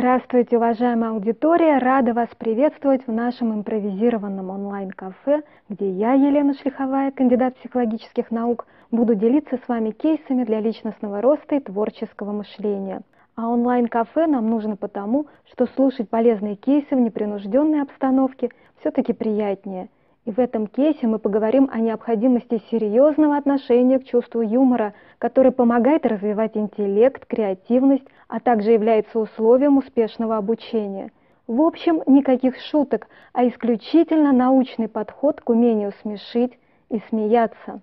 Здравствуйте, уважаемая аудитория! Рада вас приветствовать в нашем импровизированном онлайн-кафе, где я, Елена Шлиховая, кандидат психологических наук, буду делиться с вами кейсами для личностного роста и творческого мышления. А онлайн-кафе нам нужно потому, что слушать полезные кейсы в непринужденной обстановке все-таки приятнее. И в этом кейсе мы поговорим о необходимости серьезного отношения к чувству юмора, который помогает развивать интеллект, креативность, а также является условием успешного обучения. В общем, никаких шуток, а исключительно научный подход к умению смешить и смеяться.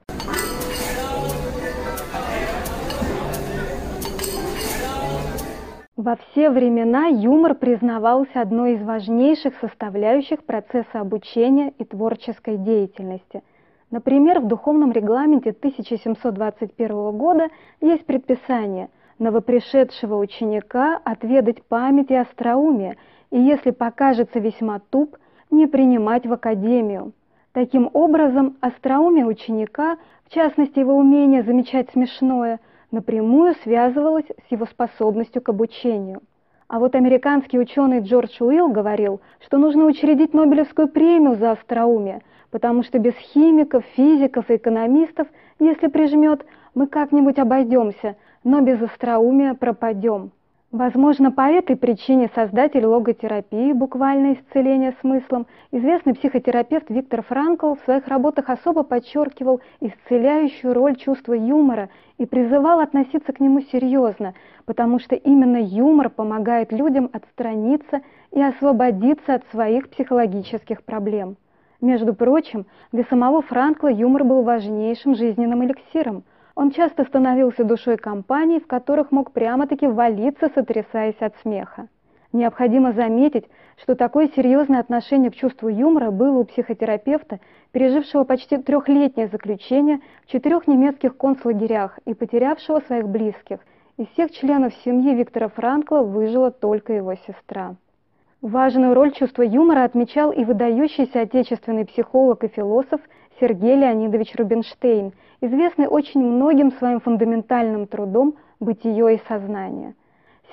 Во все времена юмор признавался одной из важнейших составляющих процесса обучения и творческой деятельности. Например, в духовном регламенте 1721 года есть предписание новопришедшего ученика отведать память и остроумие, и если покажется весьма туп, не принимать в академию. Таким образом, остроумие ученика, в частности его умение замечать смешное – напрямую связывалось с его способностью к обучению. А вот американский ученый Джордж Уилл говорил, что нужно учредить Нобелевскую премию за остроумие, потому что без химиков, физиков и экономистов, если прижмет, мы как-нибудь обойдемся, но без остроумия пропадем. Возможно, по этой причине создатель логотерапии «Буквальное исцеление смыслом», известный психотерапевт Виктор Франкл в своих работах особо подчеркивал исцеляющую роль чувства юмора и призывал относиться к нему серьезно, потому что именно юмор помогает людям отстраниться и освободиться от своих психологических проблем. Между прочим, для самого Франкла юмор был важнейшим жизненным эликсиром – он часто становился душой компаний, в которых мог прямо-таки валиться, сотрясаясь от смеха. Необходимо заметить, что такое серьезное отношение к чувству юмора было у психотерапевта, пережившего почти трехлетнее заключение в четырех немецких концлагерях и потерявшего своих близких. Из всех членов семьи Виктора Франкла выжила только его сестра. Важную роль чувства юмора отмечал и выдающийся отечественный психолог и философ Сергей Леонидович Рубинштейн, известный очень многим своим фундаментальным трудом «Бытие и сознание».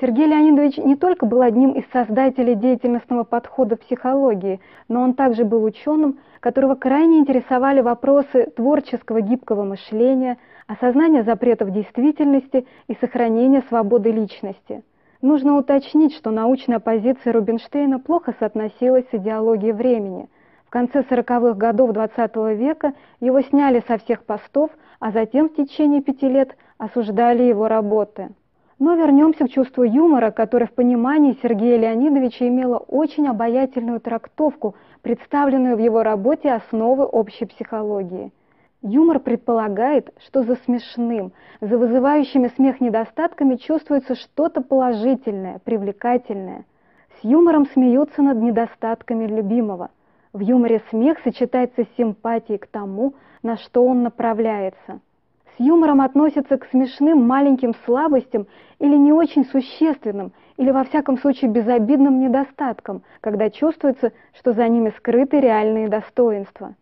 Сергей Леонидович не только был одним из создателей деятельностного подхода в психологии, но он также был ученым, которого крайне интересовали вопросы творческого гибкого мышления, осознания запретов действительности и сохранения свободы личности. Нужно уточнить, что научная позиция Рубинштейна плохо соотносилась с идеологией времени – конце 40-х годов XX -го века его сняли со всех постов, а затем в течение пяти лет осуждали его работы. Но вернемся к чувству юмора, которое в понимании Сергея Леонидовича имело очень обаятельную трактовку, представленную в его работе «Основы общей психологии». Юмор предполагает, что за смешным, за вызывающими смех недостатками чувствуется что-то положительное, привлекательное. С юмором смеются над недостатками любимого – в юморе смех сочетается с симпатией к тому, на что он направляется. С юмором относятся к смешным маленьким слабостям или не очень существенным, или во всяком случае безобидным недостаткам, когда чувствуется, что за ними скрыты реальные достоинства.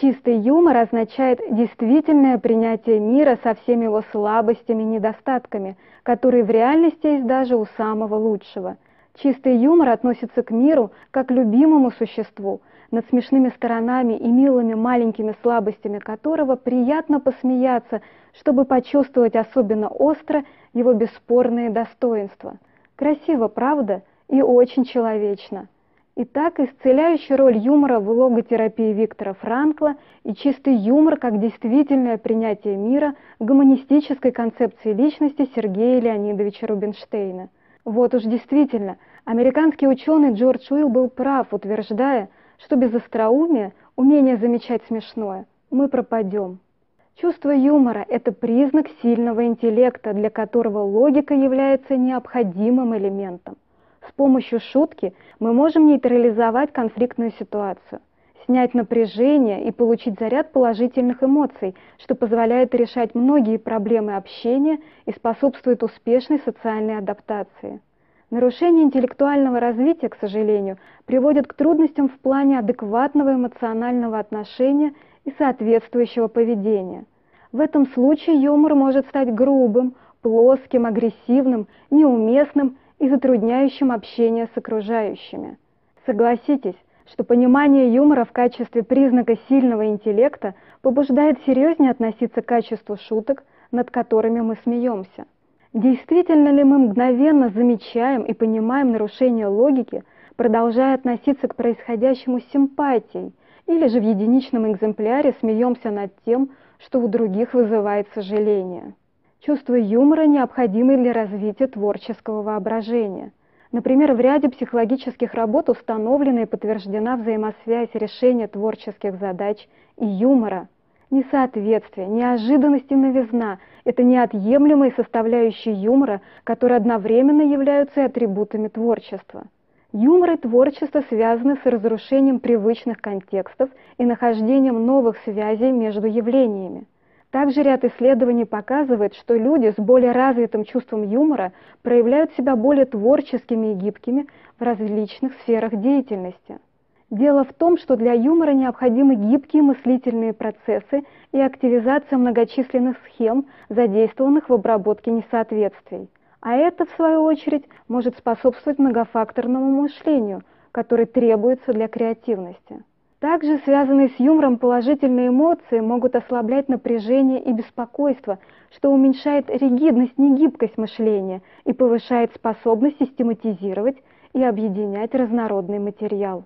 Чистый юмор означает действительное принятие мира со всеми его слабостями и недостатками, которые в реальности есть даже у самого лучшего. Чистый юмор относится к миру как к любимому существу, над смешными сторонами и милыми маленькими слабостями которого приятно посмеяться, чтобы почувствовать особенно остро его бесспорные достоинства. Красиво, правда? И очень человечно. Итак, исцеляющая роль юмора в логотерапии Виктора Франкла и чистый юмор как действительное принятие мира гуманистической концепции личности Сергея Леонидовича Рубинштейна. Вот уж действительно, американский ученый Джордж Уилл был прав, утверждая, что без остроумия, умения замечать смешное, мы пропадем. Чувство юмора – это признак сильного интеллекта, для которого логика является необходимым элементом. С помощью шутки мы можем нейтрализовать конфликтную ситуацию, снять напряжение и получить заряд положительных эмоций, что позволяет решать многие проблемы общения и способствует успешной социальной адаптации. Нарушение интеллектуального развития, к сожалению, приводит к трудностям в плане адекватного эмоционального отношения и соответствующего поведения. В этом случае юмор может стать грубым, плоским, агрессивным, неуместным и затрудняющим общение с окружающими. Согласитесь, что понимание юмора в качестве признака сильного интеллекта побуждает серьезнее относиться к качеству шуток, над которыми мы смеемся. Действительно ли мы мгновенно замечаем и понимаем нарушение логики, продолжая относиться к происходящему симпатией, или же в единичном экземпляре смеемся над тем, что у других вызывает сожаление? Чувство юмора необходимо для развития творческого воображения – Например, в ряде психологических работ установлена и подтверждена взаимосвязь решения творческих задач и юмора. Несоответствие, неожиданность и новизна – это неотъемлемые составляющие юмора, которые одновременно являются и атрибутами творчества. Юмор и творчество связаны с разрушением привычных контекстов и нахождением новых связей между явлениями. Также ряд исследований показывает, что люди с более развитым чувством юмора проявляют себя более творческими и гибкими в различных сферах деятельности. Дело в том, что для юмора необходимы гибкие мыслительные процессы и активизация многочисленных схем, задействованных в обработке несоответствий. А это, в свою очередь, может способствовать многофакторному мышлению, который требуется для креативности. Также связанные с юмором положительные эмоции могут ослаблять напряжение и беспокойство, что уменьшает ригидность, негибкость мышления и повышает способность систематизировать и объединять разнородный материал.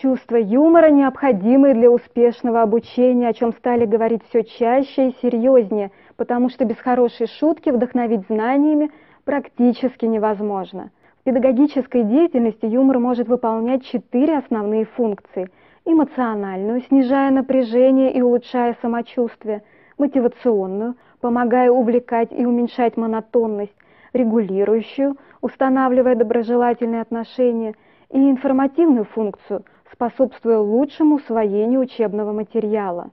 Чувство юмора необходимое для успешного обучения, о чем стали говорить все чаще и серьезнее, потому что без хорошей шутки вдохновить знаниями практически невозможно. В педагогической деятельности юмор может выполнять четыре основные функции – эмоциональную, снижая напряжение и улучшая самочувствие, мотивационную, помогая увлекать и уменьшать монотонность, регулирующую, устанавливая доброжелательные отношения, и информативную функцию, способствуя лучшему усвоению учебного материала.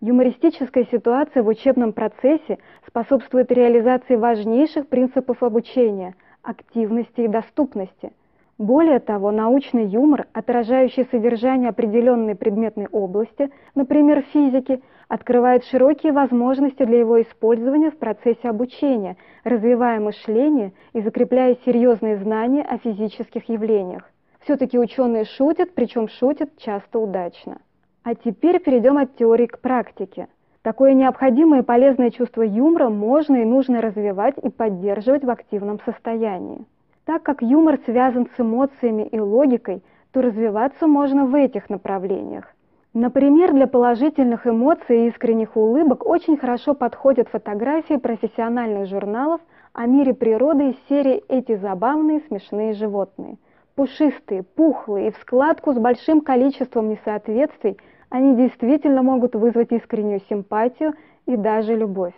Юмористическая ситуация в учебном процессе способствует реализации важнейших принципов обучения – активности и доступности – более того, научный юмор, отражающий содержание определенной предметной области, например, физики, открывает широкие возможности для его использования в процессе обучения, развивая мышление и закрепляя серьезные знания о физических явлениях. Все-таки ученые шутят, причем шутят часто удачно. А теперь перейдем от теории к практике. Такое необходимое и полезное чувство юмора можно и нужно развивать и поддерживать в активном состоянии. Так как юмор связан с эмоциями и логикой, то развиваться можно в этих направлениях. Например, для положительных эмоций и искренних улыбок очень хорошо подходят фотографии профессиональных журналов о мире природы из серии «Эти забавные смешные животные». Пушистые, пухлые и в складку с большим количеством несоответствий, они действительно могут вызвать искреннюю симпатию и даже любовь.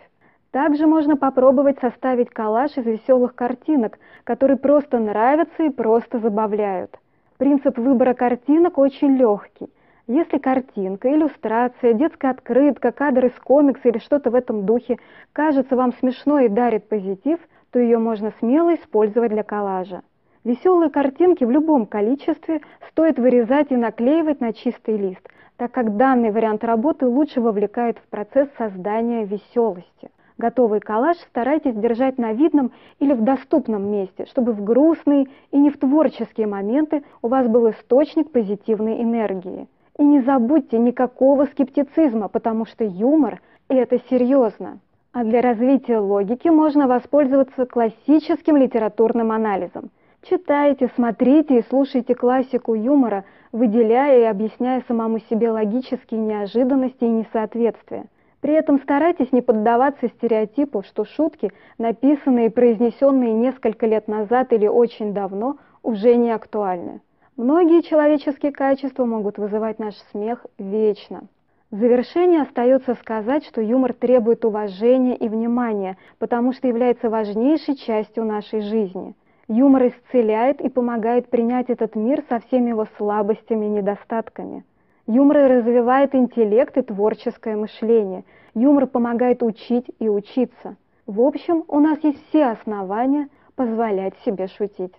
Также можно попробовать составить коллаж из веселых картинок, которые просто нравятся и просто забавляют. Принцип выбора картинок очень легкий. Если картинка, иллюстрация, детская открытка, кадр из комикса или что-то в этом духе кажется вам смешной и дарит позитив, то ее можно смело использовать для коллажа. Веселые картинки в любом количестве стоит вырезать и наклеивать на чистый лист, так как данный вариант работы лучше вовлекает в процесс создания веселости. Готовый коллаж старайтесь держать на видном или в доступном месте, чтобы в грустные и не в творческие моменты у вас был источник позитивной энергии. И не забудьте никакого скептицизма, потому что юмор – это серьезно. А для развития логики можно воспользоваться классическим литературным анализом. Читайте, смотрите и слушайте классику юмора, выделяя и объясняя самому себе логические неожиданности и несоответствия. При этом старайтесь не поддаваться стереотипу, что шутки, написанные и произнесенные несколько лет назад или очень давно, уже не актуальны. Многие человеческие качества могут вызывать наш смех вечно. В завершение остается сказать, что юмор требует уважения и внимания, потому что является важнейшей частью нашей жизни. Юмор исцеляет и помогает принять этот мир со всеми его слабостями и недостатками – Юмор развивает интеллект и творческое мышление. Юмор помогает учить и учиться. В общем, у нас есть все основания позволять себе шутить.